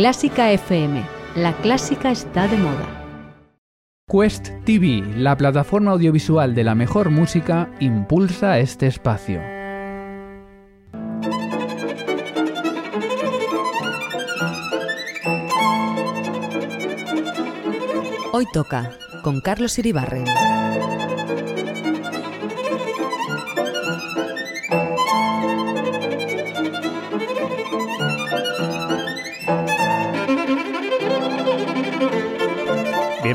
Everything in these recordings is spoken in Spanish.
Clásica FM. La clásica está de moda. Quest TV, la plataforma audiovisual de la mejor música, impulsa este espacio. Hoy toca con Carlos Iribarren.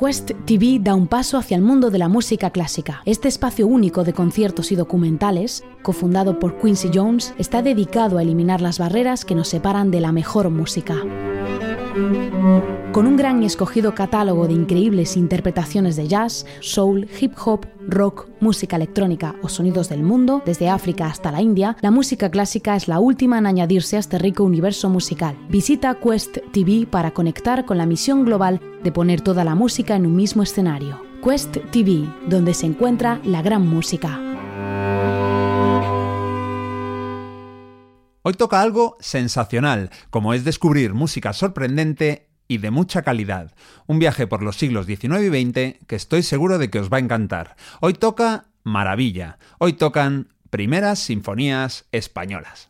Quest TV da un paso hacia el mundo de la música clásica. Este espacio único de conciertos y documentales, cofundado por Quincy Jones, está dedicado a eliminar las barreras que nos separan de la mejor música. Con un gran y escogido catálogo de increíbles interpretaciones de jazz, soul, hip hop, rock, música electrónica o sonidos del mundo, desde África hasta la India, la música clásica es la última en añadirse a este rico universo musical. Visita Quest TV para conectar con la misión global de poner toda la música en un mismo escenario. Quest TV, donde se encuentra la gran música. Hoy toca algo sensacional, como es descubrir música sorprendente y de mucha calidad. Un viaje por los siglos XIX y XX que estoy seguro de que os va a encantar. Hoy toca Maravilla. Hoy tocan primeras sinfonías españolas.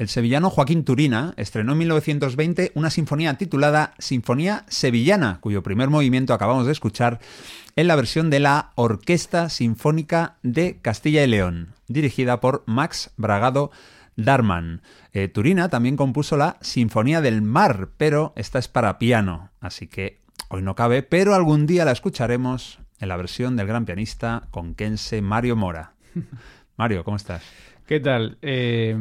El sevillano Joaquín Turina estrenó en 1920 una sinfonía titulada Sinfonía Sevillana, cuyo primer movimiento acabamos de escuchar en la versión de la Orquesta Sinfónica de Castilla y León, dirigida por Max Bragado Darman. Eh, Turina también compuso la Sinfonía del Mar, pero esta es para piano, así que hoy no cabe, pero algún día la escucharemos en la versión del gran pianista conquense Mario Mora. Mario, ¿cómo estás? ¿Qué tal? Eh,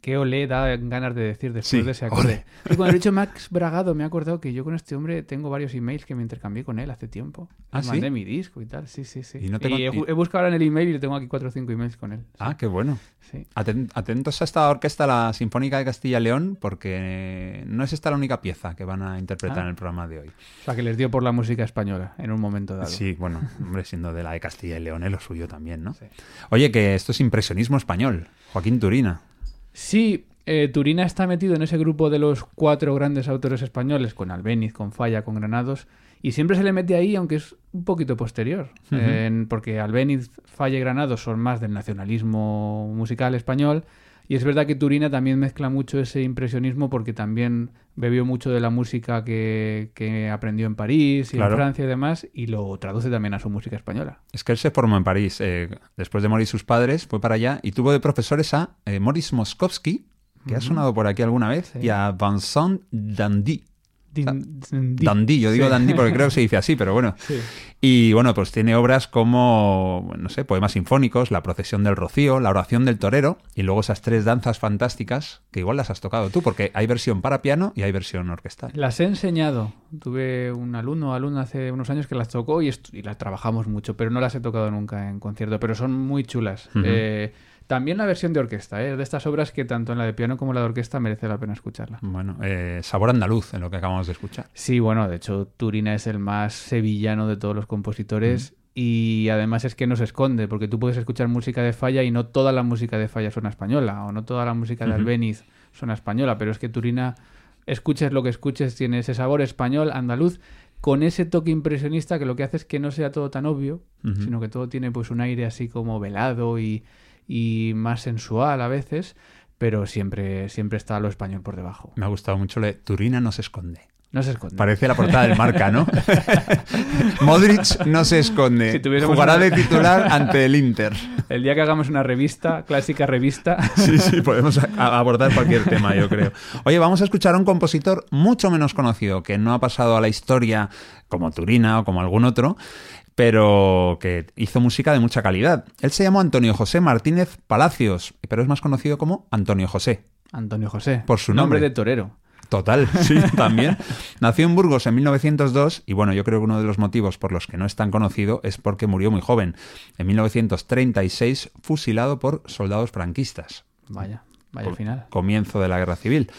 qué olé da ganas de decir después Sí, de ese acorde. Y cuando he dicho Max Bragado, me he acordado que yo con este hombre tengo varios emails que me intercambié con él hace tiempo. ¿Ah, sí? mandé mi disco y tal, sí, sí, sí. Y no te con- he, buscado ahora en el email y tengo aquí cuatro o cinco emails con él. Ah, qué bueno. sí. Aten- Atentos a esta orquesta, la Sinfónica de Castilla y León, porque no es esta la única pieza que van a interpretar Ah. en el programa de hoy. O sea, que les dio por la música española en un momento dado. Sí, bueno, hombre, siendo de la de Castilla y León, es lo suyo también, ¿no? Sí. Oye, que esto es impresionismo español. Joaquín Turina. Sí, eh, Turina está metido en ese grupo de los cuatro grandes autores españoles, con Albéniz, con Falla, con Granados, y siempre se le mete ahí, aunque es un poquito posterior, porque Albéniz, Falla y Granados son más del nacionalismo musical español, y es verdad que Turina también mezcla mucho ese impresionismo porque también bebió mucho de la música que, que aprendió en París y Claro. en Francia y demás, y lo traduce también a su música española. Es que él se formó en París. eh, después de morir sus padres, fue para allá y tuvo de profesores a eh, Maurice Moscovsky, que ha sonado por aquí alguna vez, Sí. y a Vincent Dandy. Di- Dandy, yo digo Sí. Dandy porque creo que se dice así, pero bueno. Sí. Y bueno, pues tiene obras como, no sé, poemas sinfónicos, La procesión del rocío, La oración del torero, y luego esas tres danzas fantásticas que igual las has tocado tú, porque hay versión para piano y hay versión orquestal. Las he enseñado. Tuve un alumno o alumna hace unos años que las tocó y, las trabajamos mucho, pero no las he tocado nunca en concierto, pero son muy chulas. Eh, también la versión de orquesta, ¿eh? de estas obras que tanto en la de piano como en la de orquesta merece la pena escucharla. Bueno, eh, sabor andaluz en lo que acabamos de escuchar. Sí, bueno, de hecho Turina es el más sevillano de todos los compositores y además es que no se esconde, porque tú puedes escuchar música de Falla y no toda la música de Falla suena española, o no toda la música de. Albéniz suena española, pero es que Turina, escuches lo que escuches, tiene ese sabor español, andaluz, con ese toque impresionista que lo que hace es que no sea todo tan obvio, sino que todo tiene pues un aire así como velado y, y más sensual a veces, pero siempre, siempre está lo español por debajo. Me ha gustado mucho Turina no se esconde. No se esconde. Parece la portada del marca, ¿no? Modric no se esconde. Si tuviésemos Jugará una- de titular ante el Inter. El día que hagamos una revista, clásica revista, Sí, sí, podemos a- abordar cualquier tema, yo creo. Oye, vamos a escuchar a un compositor mucho menos conocido, que no ha pasado a la historia como Turina o como algún otro, pero que hizo música de mucha calidad. Él se llamó Antonio José Martínez Palacios, pero es más conocido como Antonio José. Antonio José. Por su nombre. de torero. Total, sí, también. Nació en Burgos en 1902 y bueno, yo creo que uno de los motivos por los que no es tan conocido es porque murió muy joven, en 1936, fusilado por soldados franquistas. Vaya, vaya final. Comienzo de la guerra civil.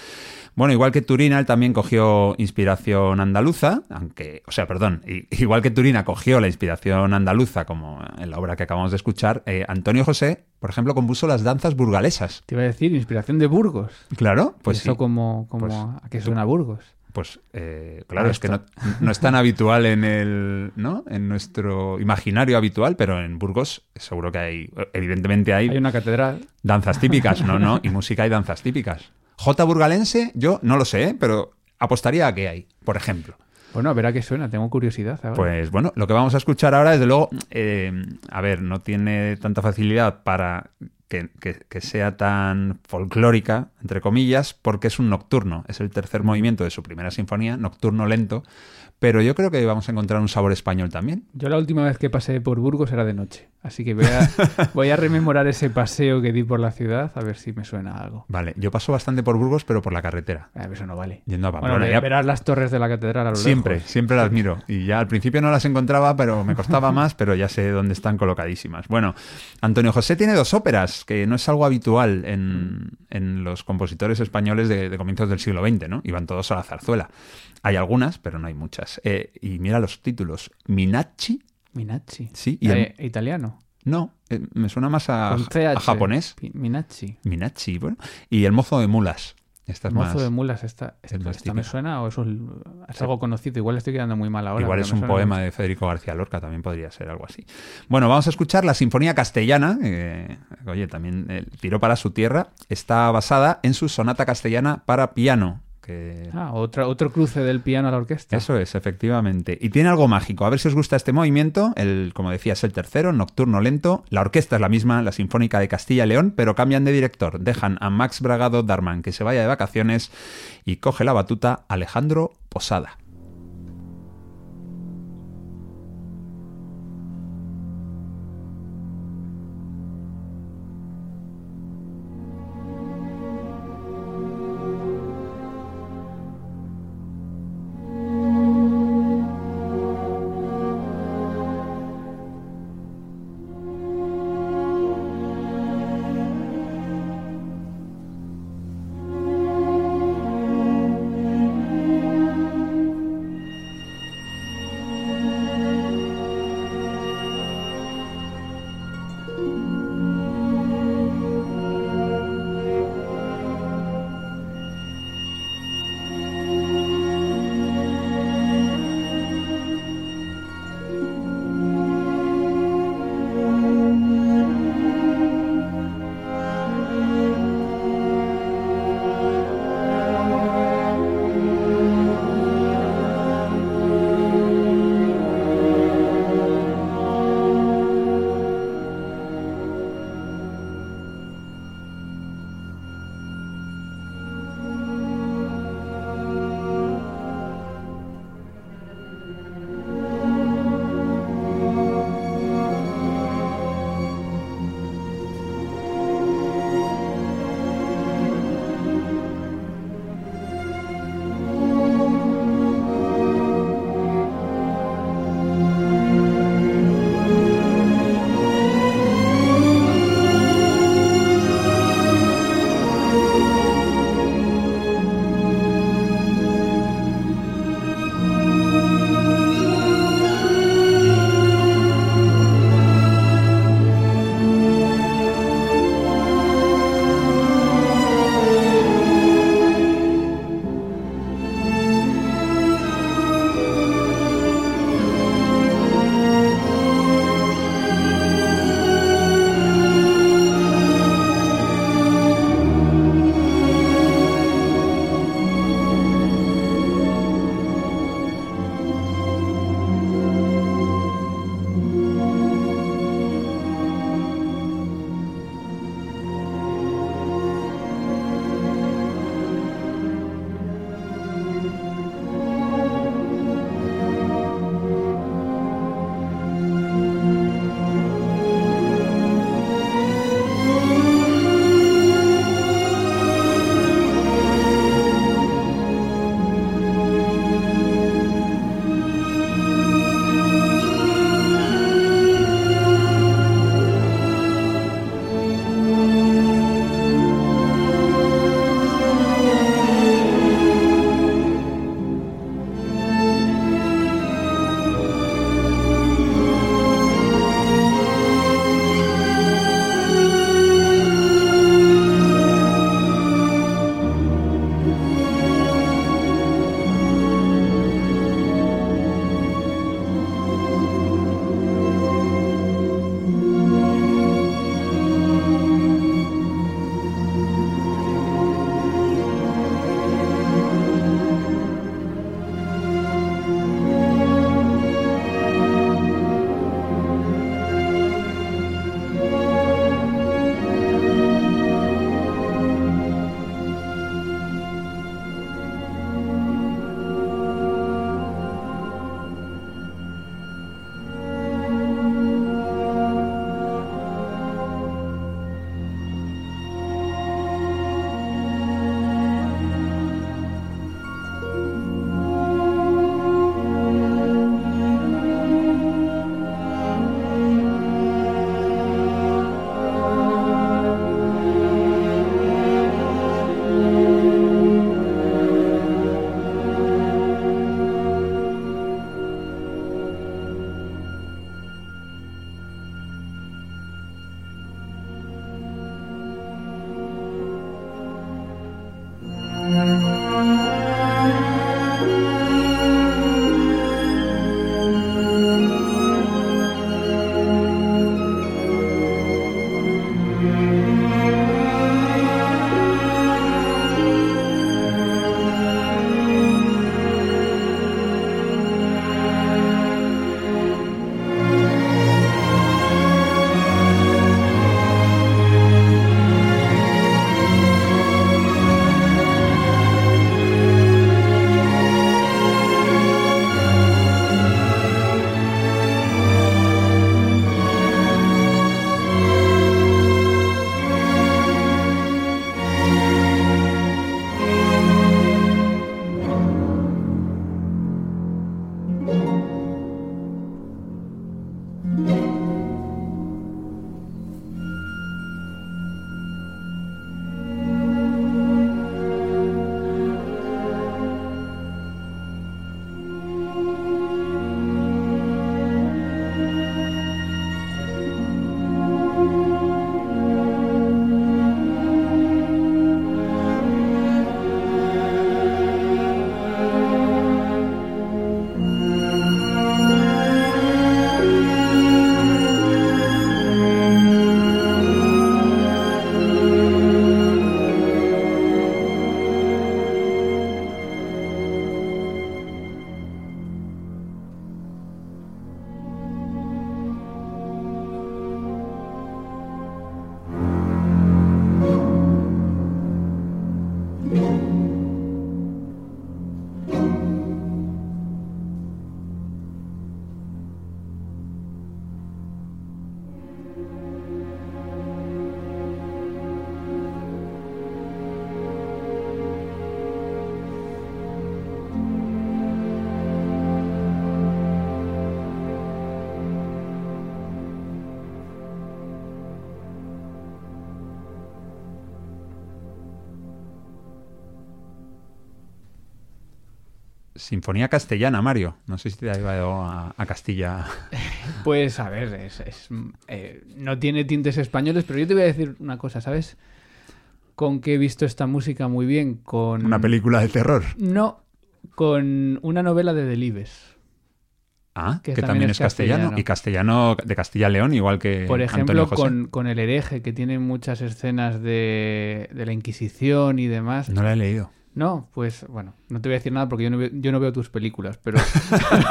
Bueno, igual que Turina, él también cogió inspiración andaluza, aunque, o sea, perdón, igual que Turina cogió la inspiración andaluza, como en la obra que acabamos de escuchar, eh, Antonio José, por ejemplo, compuso las danzas burgalesas. Te iba a decir, inspiración de Burgos. Claro, pues Eso sí. como, como Pues, a que suena Burgos. Pues eh, claro, es que no, no es tan habitual en el, ¿no? En nuestro imaginario habitual, pero en Burgos seguro que hay, evidentemente hay, Hay una catedral. danzas típicas, no, no, y música y danzas típicas. J burgalense, yo no lo sé, ¿eh? pero apostaría a que hay, por ejemplo. Bueno, a ver a qué suena, tengo curiosidad ahora. Pues bueno, lo que vamos a escuchar ahora, desde luego, eh, a ver, no tiene tanta facilidad para que, que- que sea tan folclórica, entre comillas, porque es un nocturno. Es el tercer movimiento de su primera sinfonía, nocturno lento, pero yo creo que vamos a encontrar un sabor español también. Yo la última vez que pasé por Burgos era de noche, así que voy a, voy a rememorar ese paseo que di por la ciudad a ver si me suena algo. Vale, yo paso bastante por Burgos, pero por la carretera. Ah, eso no vale. Yendo a Bueno, Pamplona. ve- ya- verás las torres de la catedral a lo Siempre, lejos. siempre las miro. Y ya al principio no las encontraba, pero me costaba más, pero ya sé dónde están colocadísimas. Bueno, Antonio José tiene dos óperas, que no es algo habitual en, en los compositores españoles de, de comienzos del siglo XX, ¿no? Iban todos a la zarzuela. Hay algunas, pero no hay muchas. Eh, y mira los títulos. Minacci, Minacci. sí, y Eh, italiano. no, eh, me suena más a, japonés. Minacci. Minacci, bueno. Y el mozo de mulas. Esta es Mozo más- de mulas, esta, esta, me suena o eso es, es algo conocido. Igual estoy quedando muy mal ahora. Igual es un poema mucho. de Federico García Lorca, también podría ser algo así. Bueno, vamos a escuchar la Sinfonía Castellana, que, oye, también eh, tiró para su tierra, está basada en su sonata castellana para piano, que Ah, otra, otro cruce del piano a la orquesta. Eso es, efectivamente. Y tiene algo mágico. A ver si os gusta este movimiento. El, como decía, es el tercero, nocturno lento. La orquesta es la misma, la Sinfónica de Castilla y León, pero cambian de director. Dejan a Max Bragado Darman que se vaya de vacaciones y coge la batuta Alejandro Posada. Sinfonía castellana, Mario. No sé si te ha llevado a, a Castilla. Pues a ver, es, es, eh, no tiene tintes españoles, pero yo te voy a decir una cosa, ¿sabes? Con que he visto esta música muy bien, con... Una película de terror. No, con una novela de Delibes. Ah, que, Que también, también es castellano. castellano. Y castellano de Castilla León, igual que Por ejemplo, José. con, con El hereje, que tiene muchas escenas de, de la Inquisición y demás. No la he leído. No, pues bueno, no te voy a decir nada porque yo no veo, yo no veo tus películas, pero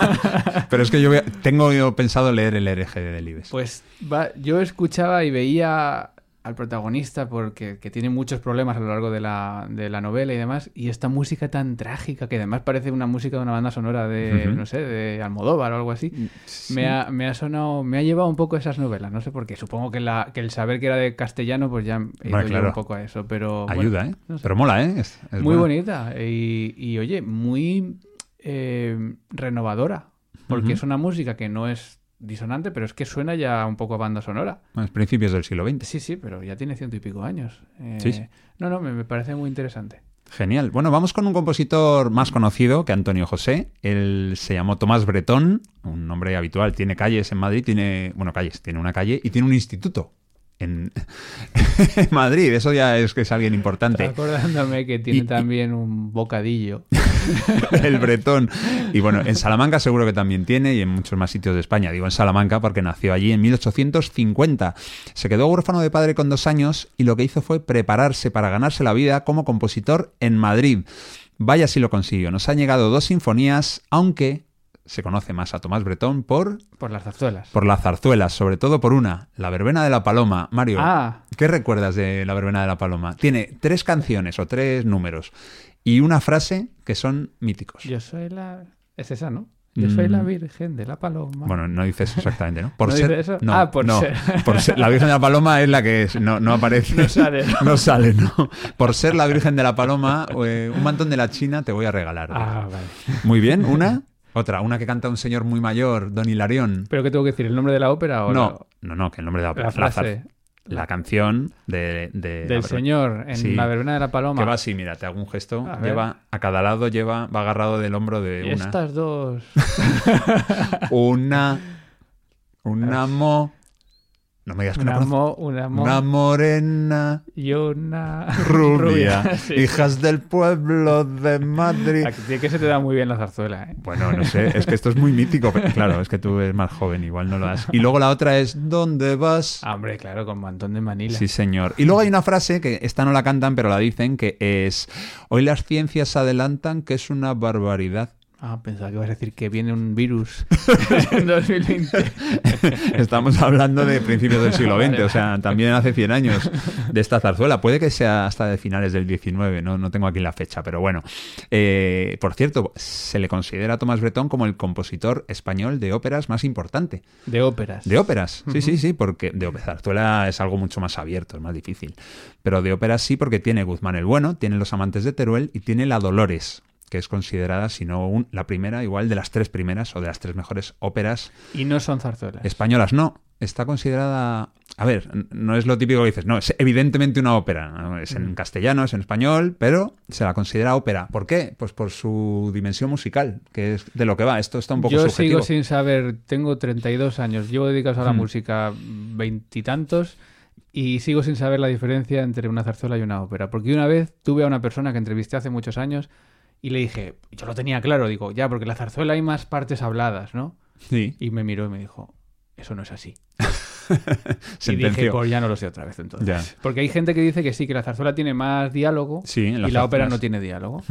Pero es que yo tengo yo pensado leer el hereje de Delibes. pues va- yo escuchaba y veía al protagonista porque que tiene muchos problemas a lo largo de la, de la novela y demás, y esta música tan trágica que además parece una música de una banda sonora de, no sé, de Almodóvar o algo así. Me ha, me ha sonado, me ha llevado un poco a esas novelas, no sé por qué. Supongo que, la, que el saber que era de castellano, pues ya he ido Bueno, yo claro. un poco a eso, pero... bueno, Ayuda, ¿eh? no sé. Pero mola, ¿eh? Es, es muy buena. bonita y, y, oye, muy eh, renovadora, porque es una música que no es disonante, pero es que suena ya un poco a banda sonora. Bueno, es principios del siglo XX. Sí, sí, pero ya tiene ciento y pico años. Eh, Sí, sí. No, no, me, me parece muy interesante. Genial. Bueno, vamos con un compositor más conocido que Antonio José. Él se llamó Tomás Bretón, un nombre habitual. Tiene calles en Madrid, tiene, bueno, calles, tiene una calle y tiene un instituto en, Madrid. Eso ya es que es alguien importante. Acordándome que tiene y- también un bocadillo. el bretón. Y bueno, en Salamanca seguro que también tiene y en muchos más sitios de España. Digo en Salamanca porque nació allí en 1850. Se quedó huérfano de padre con dos años y lo que hizo fue prepararse para ganarse la vida como compositor en Madrid. Vaya si lo consiguió. Nos han llegado dos sinfonías, aunque se conoce más a Tomás Bretón por, Por las zarzuelas. por las zarzuelas, sobre todo por una, La Verbena de la Paloma. Mario, Ah, ¿Qué recuerdas de La Verbena de la Paloma? Tiene tres canciones o tres números y una frase que son míticos. yo soy la... Es esa, ¿no? Yo soy la Virgen de la Paloma. Mm. Bueno, no dices exactamente, ¿no? Por ¿No ser, eso? No, Ah, por no, ser. por ser- La Virgen de la Paloma es la que es- no, no aparece. No sale, ¿no? No sale, no. Por ser la Virgen de la Paloma, eh, un mantón de la China te voy a regalar. Ah, vale. Muy bien, una. Otra, una que canta un señor muy mayor, Don Hilarión. ¿Pero qué tengo que decir? ¿El nombre de la ópera o No, no, no, que el nombre de la, la, la frase la canción de, de del la- señor en Sí. la verbena de la paloma? Que va así, mira, te hago un gesto. A ver. lleva a cada lado, lleva, va agarrado del hombro de una. estas dos... Una. Una mo. No me digas que no Una, mo, una, mo Una morena y una rubia, sí. hijas del pueblo de Madrid. Aquí que se te da muy bien la zarzuela, ¿eh? Bueno, no sé, es que esto es muy mítico, pero claro, es que tú eres más joven, igual no lo has. Y luego la otra es ¿Dónde vas? Ah, hombre, claro, con mantón de Manila. Sí, señor. Y luego hay una frase que esta no la cantan, pero la dicen, que es Hoy las ciencias adelantan que es una barbaridad. Ah, pensaba que ibas a decir que viene un virus en 2020. Estamos hablando de principios del siglo XX, o sea, también hace 100 años de esta zarzuela. Puede que sea hasta de finales del 19, no, no tengo aquí la fecha, pero bueno. Eh, por cierto, se le considera a Tomás Bretón como el compositor español de óperas más importante. De óperas. De óperas, sí, sí, sí, porque de ópera zarzuela es algo mucho más abierto, es más difícil. Pero de óperas sí, porque tiene Guzmán el Bueno, tiene Los Amantes de Teruel y tiene La Dolores, que es considerada, si no un- la primera, igual de las tres primeras o de las tres mejores óperas Y no son zarzuelas. españolas. No, está considerada... A ver, no es lo típico que dices, no, es evidentemente una ópera, es en castellano, es en español, pero se la considera ópera. ¿Por qué? Pues por su dimensión musical, que es de lo que va. Esto está un poco Yo subjetivo. sigo sin saber, tengo 32 años, llevo dedicado a la Hmm. música veintitantos y sigo sin saber la diferencia entre una zarzuela y una ópera. Porque una vez tuve a una persona que entrevisté hace muchos años y le dije, yo lo tenía claro, digo, ya, porque en la zarzuela hay más partes habladas, ¿no? Sí, Y me miró y me dijo, eso no es así. Y dije, pues ya no lo sé otra vez entonces. Ya. Porque hay gente que dice que sí, que la zarzuela tiene más diálogo Sí, en y la ópera no tiene diálogo.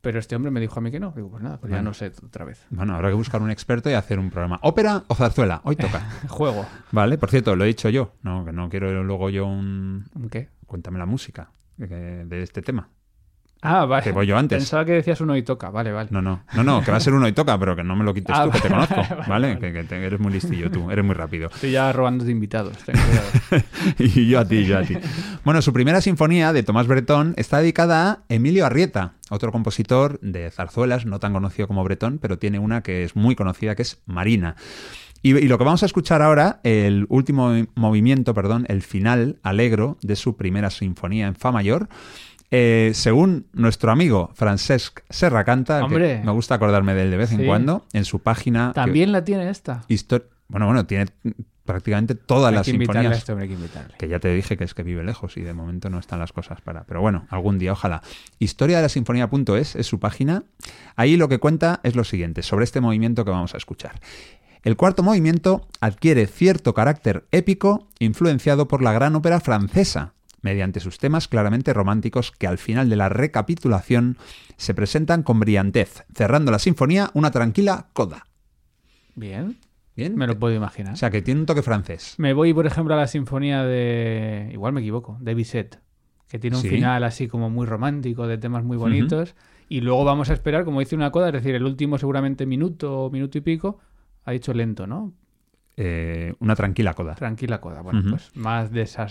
Pero este hombre me dijo a mí que no. Digo, pues nada, pues ya no sé otra vez. Bueno, habrá que buscar un experto y hacer un programa. ¿Ópera o zarzuela? Hoy toca. Juego. Vale, por cierto, lo he dicho yo. No, que no quiero luego yo un... ¿Un qué? Cuéntame la música eh, de este tema. Ah, vale. Que voy yo antes. Pensaba que decías uno y toca. Vale, vale. No, no, no, no, que va a ser uno y toca, pero que no me lo quites Ah, tú, que te conozco, vale, ¿vale? vale. Que, que te- eres muy listillo tú, eres muy rápido. Estoy ya robando de invitados. ten cuidado. y yo a ti, yo a ti. Bueno, su primera sinfonía de Tomás Bretón está dedicada a Emilio Arrieta, otro compositor de zarzuelas, no tan conocido como Bretón, pero tiene una que es muy conocida, que es Marina. Y, y lo que vamos a escuchar ahora, el último movimiento, perdón, el final alegro de su primera sinfonía en Fa mayor, Eh, según nuestro amigo Francesc Serracanta, que Hombre. me gusta acordarme de él de vez en cuando, en su página... que- También la tiene esta. bueno, bueno, tiene prácticamente todas Hay las que sinfonías. este hay que ya te dije que es que vive lejos y de momento no están las cosas para. Pero bueno, algún día, ojalá. Historia de la sinfonía.es es su página. Ahí lo que cuenta es lo siguiente, sobre este movimiento que vamos a escuchar. El cuarto movimiento adquiere cierto carácter épico influenciado por la gran ópera francesa, mediante sus temas claramente románticos que al final de la recapitulación se presentan con brillantez, cerrando la sinfonía una tranquila coda. Bien, ¿Bien? me lo puedo imaginar. O sea, que tiene un toque francés. Me voy, por ejemplo, a la sinfonía de. Igual me equivoco, de Bizet, que tiene un Sí. final así como muy romántico, de temas muy bonitos. Y luego vamos a esperar, como dice una coda, es decir, el último seguramente minuto o minuto y pico, ha dicho lento, ¿no? Eh, una tranquila coda. Tranquila coda. Bueno, pues más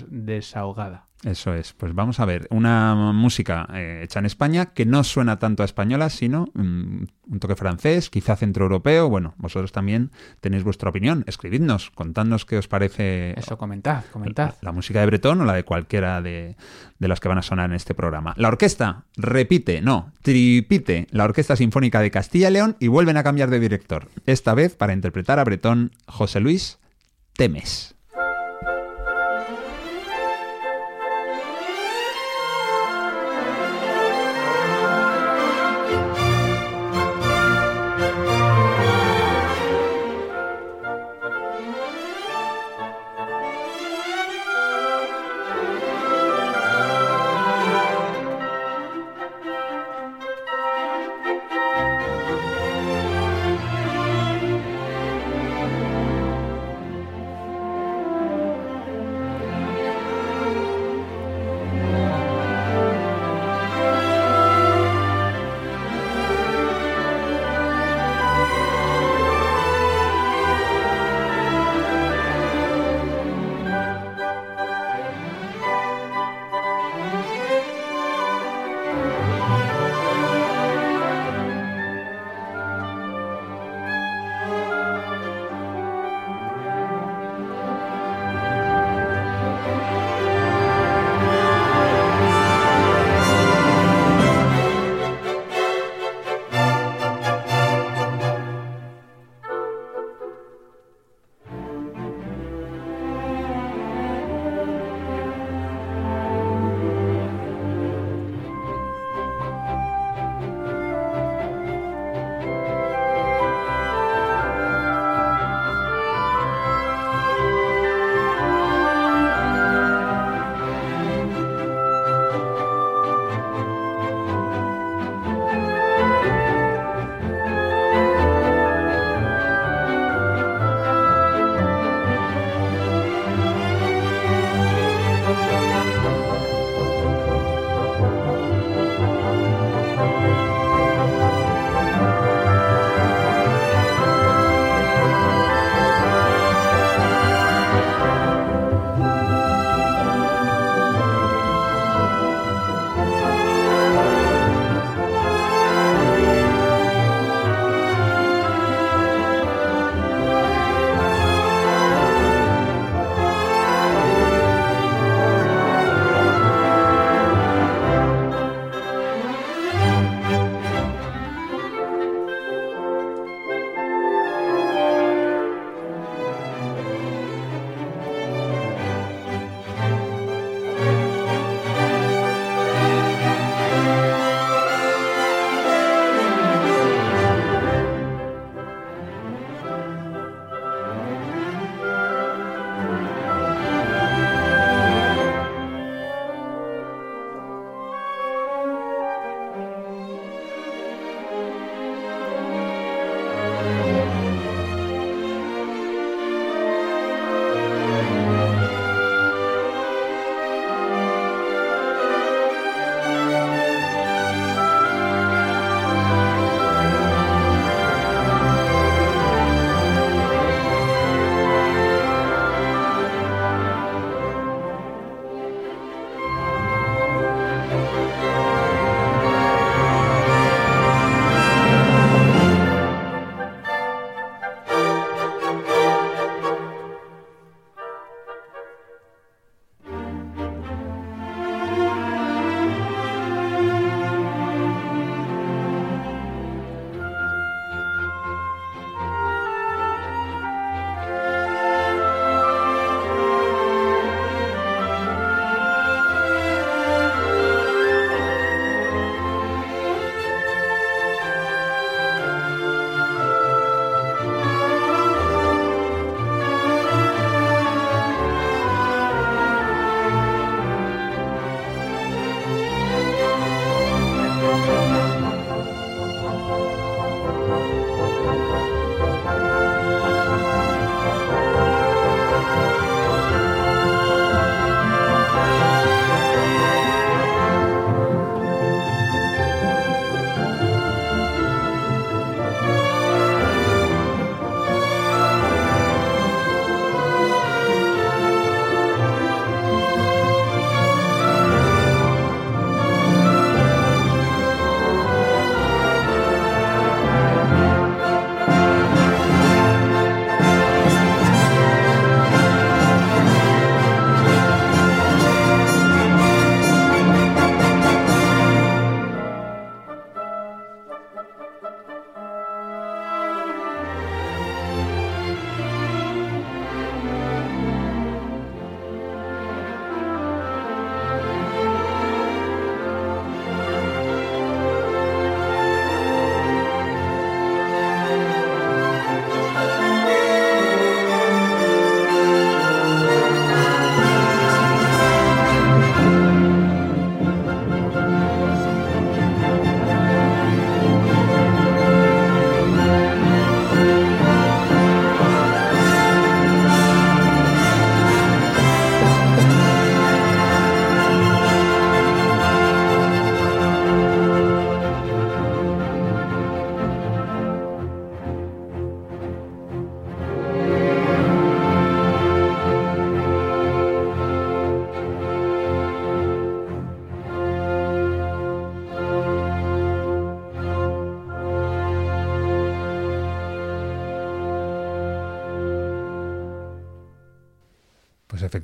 desahogada. Eso es. Pues vamos a ver. Una música eh, hecha en España que no suena tanto a española, sino mm, un toque francés, quizá centroeuropeo. Bueno, vosotros también tenéis vuestra opinión. Escribidnos, contadnos qué os parece Eso, comentad, comentad. la música de Bretón o la de cualquiera de, de las que van a sonar en este programa. La orquesta repite, no, tripite la Orquesta Sinfónica de Castilla y León y vuelven a cambiar de director. Esta vez para interpretar a Bretón José Luis Temes.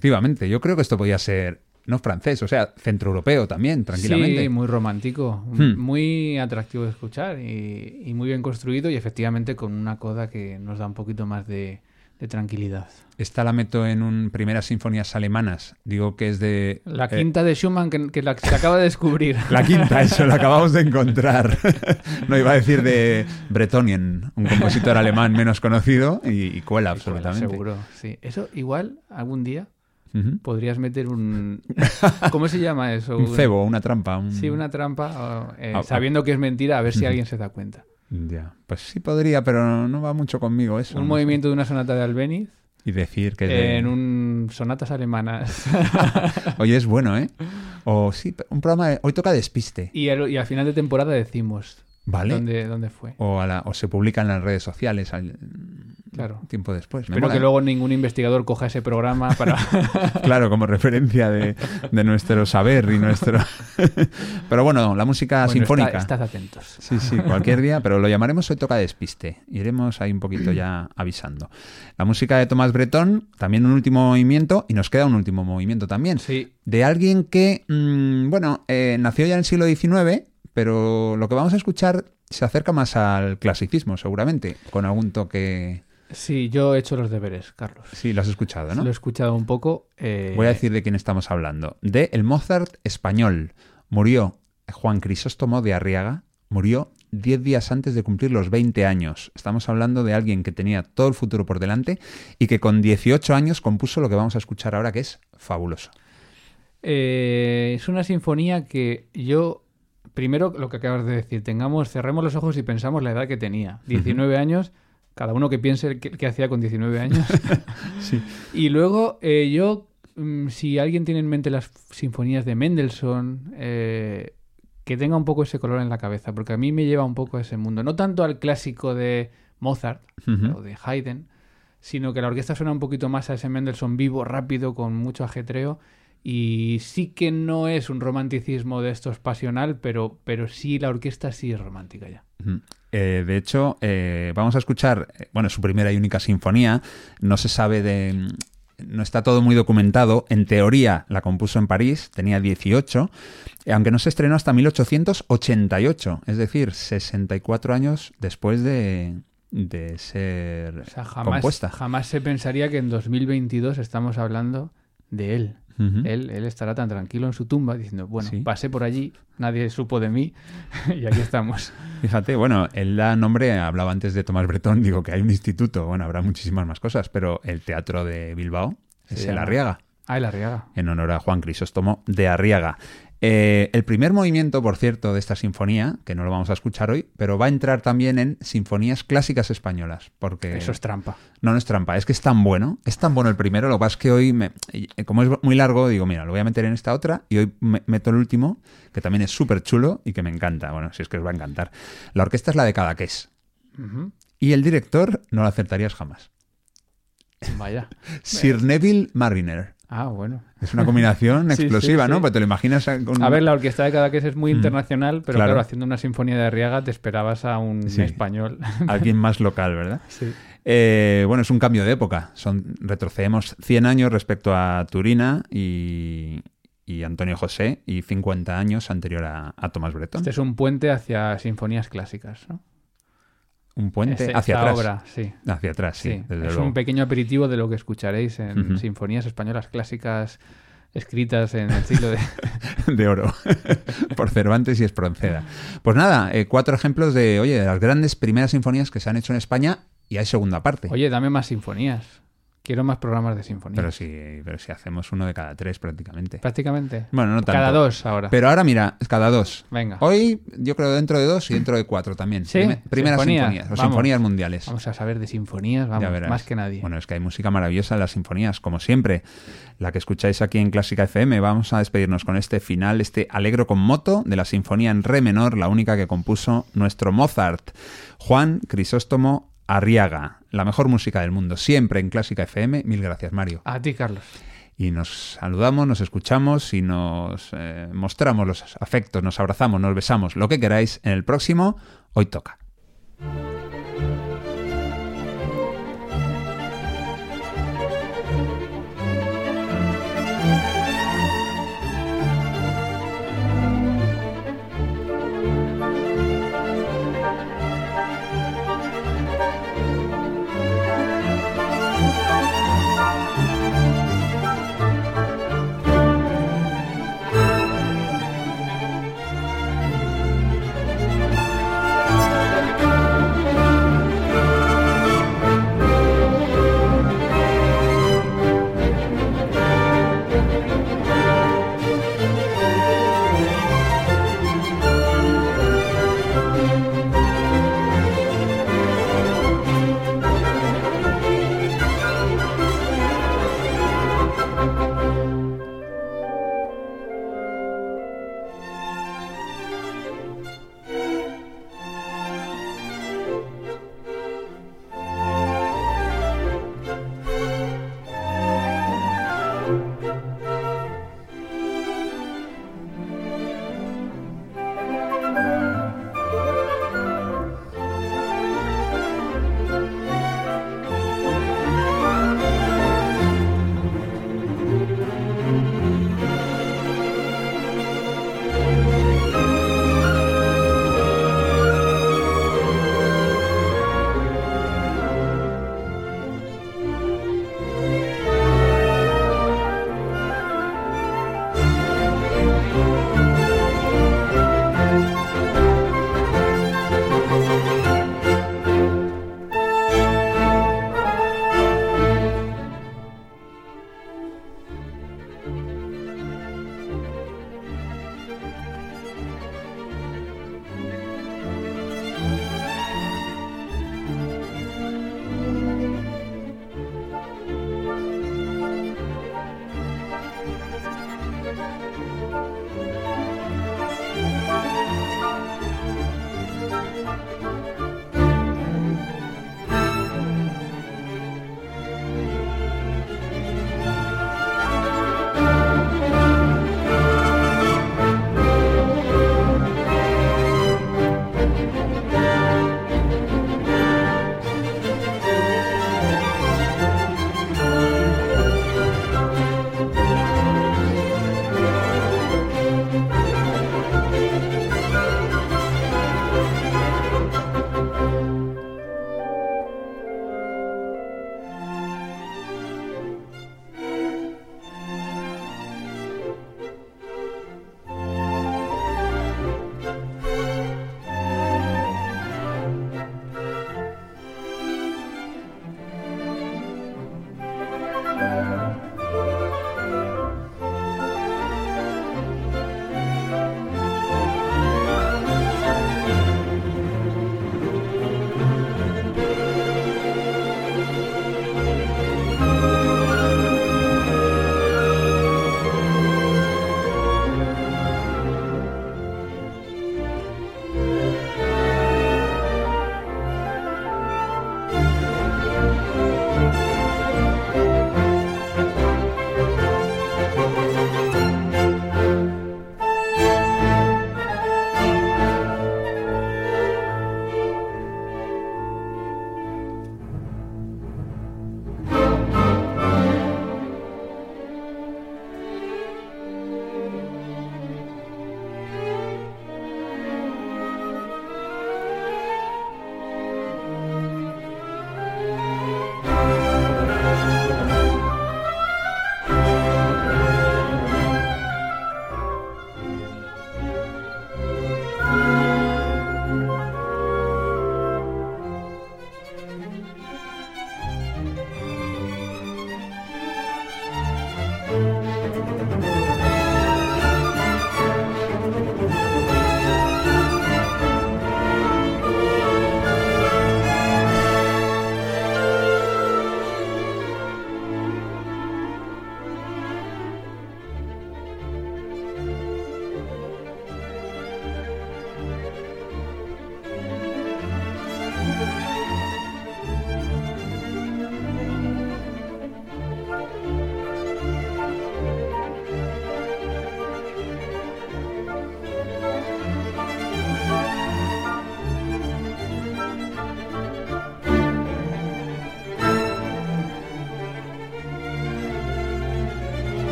Efectivamente, yo creo que esto podía ser no francés, o sea, centroeuropeo también, tranquilamente. Sí, muy romántico, Hmm. muy atractivo de escuchar y, y muy bien construido y efectivamente con una coda que nos da un poquito más de, de tranquilidad. Esta la meto en un primeras sinfonías alemanas. Digo que es de. La eh, quinta de Schumann que, que la, se acaba de descubrir. La quinta, eso, la acabamos de encontrar. no iba a decir de Bretonien, un compositor alemán menos conocido y, y cuela absolutamente. Seguro, sí. Eso igual algún día Podrías meter un... ¿Cómo se llama eso? Un cebo, una trampa. un- Sí, una trampa, eh, Ah, ah. sabiendo que es mentira, a ver si alguien se da cuenta. Ya, pues sí podría, pero no va mucho conmigo eso. Un no movimiento de una sonata de Albeniz sé. Y decir que de- en un sonatas alemanas. Oye, es bueno, ¿eh? O sí, un programa de... Hoy toca despiste, y, al, y al final de temporada decimos ¿vale? dónde, dónde fue. O, a la- o se publica en las redes sociales al- Claro. tiempo después. Espero mola, que ¿eh? luego ningún investigador coja ese programa para... Claro, como referencia de, de nuestro saber y nuestro... pero bueno, la música Bueno, sinfónica. está- estad atentos. Sí, sí, cualquier día, pero lo llamaremos hoy toca despiste. Iremos ahí un poquito ya avisando. La música de Tomás Bretón, también un último movimiento, y nos queda un último movimiento también. Sí, De alguien que, mm, bueno, eh, nació ya en el siglo XIX, pero lo que vamos a escuchar se acerca más al clasicismo, seguramente, con algún toque... sí, yo he hecho los deberes, Carlos. Sí, lo has escuchado, ¿no? Lo he escuchado un poco. eh, Voy a decir de quién estamos hablando. De el Mozart español. Murió Juan Crisóstomo de Arriaga. Murió 10 días antes de cumplir los 20 años. Estamos hablando de alguien que tenía todo el futuro por delante y que con 18 años compuso lo que vamos a escuchar ahora, que es fabuloso. Eh, es una sinfonía que yo, primero lo que acabas de decir, tengamos, cerremos los ojos y pensamos la edad que tenía. 19 años, cada uno que piense qué, qué hacía con 19 años. Sí. y luego eh, yo, mm, si alguien tiene en mente las sinfonías de Mendelssohn, eh, que tenga un poco ese color en la cabeza, porque a mí me lleva un poco a ese mundo. No tanto al clásico de Mozart o de Haydn, sino que la orquesta suena un poquito más a ese Mendelssohn vivo, rápido, con mucho ajetreo. Y sí que no es un romanticismo de estos pasional, pero, pero sí la orquesta sí es romántica ya. Eh, de hecho, eh, vamos a escuchar, eh, bueno, su primera y única sinfonía. No se sabe de. mm, No está todo muy documentado. En teoría la compuso en París, tenía 18, eh, aunque no se estrenó hasta 1888, es decir, 64 años después de, de ser O sea, jamás, compuesta. jamás se pensaría que en 2022 estamos hablando de él. Él, él estará tan tranquilo en su tumba diciendo, bueno, Sí. pasé por allí, nadie supo de mí y aquí estamos. Fíjate, bueno, él da nombre, hablaba antes de Tomás Bretón, digo que hay un instituto, bueno, habrá muchísimas más cosas, pero el Teatro de Bilbao es el. Arriaga. Ah, el Arriaga. en honor a Juan Crisóstomo de Arriaga. Eh, el primer movimiento, por cierto, de esta sinfonía, que no lo vamos a escuchar hoy, pero va a entrar también en sinfonías clásicas españolas, porque Eso es trampa. no, no es trampa, es que es tan bueno, es tan bueno el primero, lo que pasa es que hoy, me- eh, como es muy largo, digo, mira, lo voy a meter en esta otra y hoy me- meto el último, que también es súper chulo y que me encanta, bueno, si es que os va a encantar. La orquesta es la de Cadaqués Ujú. y el director no lo acertarías jamás. Vaya. Sir Neville Mariner. Ah, bueno. Es una combinación Sí, explosiva, sí. ¿no? Pues te lo imaginas con... A ver, la orquesta de Cadaqués es muy Mm. internacional, pero Claro. claro. haciendo una sinfonía de Arriaga te esperabas a un español. alguien más local, ¿verdad? sí. Eh, bueno, es un cambio de época. Son, retrocedemos 100 años respecto a Turina y, y Antonio José y 50 años anterior a, a Tomás Bretón. Este es un puente hacia sinfonías clásicas, ¿no? Un puente hacia atrás. obra, sí. Hacia atrás, sí, Sí, desde es luego. un pequeño aperitivo de lo que escucharéis en sinfonías españolas clásicas escritas en el siglo de... de oro por Cervantes y Espronceda. Pues nada, eh, cuatro ejemplos de, oye, de las grandes primeras sinfonías que se han hecho en España y hay segunda parte. Oye, dame más sinfonías. Quiero más programas de sinfonías. pero si, pero si hacemos uno de cada tres prácticamente. Prácticamente. Bueno, no tanto. Cada dos ahora. Pero ahora mira, cada dos. Venga. Hoy yo creo dentro de dos y dentro de cuatro también. ¿Sí? Prime- primeras Sinfonías. sinfonías o Vamos. sinfonías mundiales. Vamos a saber de sinfonías, vamos, más que nadie. Bueno, es que hay música maravillosa en las sinfonías, como siempre. La que escucháis aquí en Clásica FM. Vamos a despedirnos con este final, este alegro con moto de la sinfonía en re menor, la única que compuso nuestro Mozart, Juan Crisóstomo Arriaga. La mejor música del mundo, siempre en Clásica FM. Mil gracias, Mario. A ti, Carlos. Y nos saludamos, nos escuchamos y nos eh, mostramos los afectos, nos abrazamos, nos besamos, lo que queráis en el próximo. Hoy toca.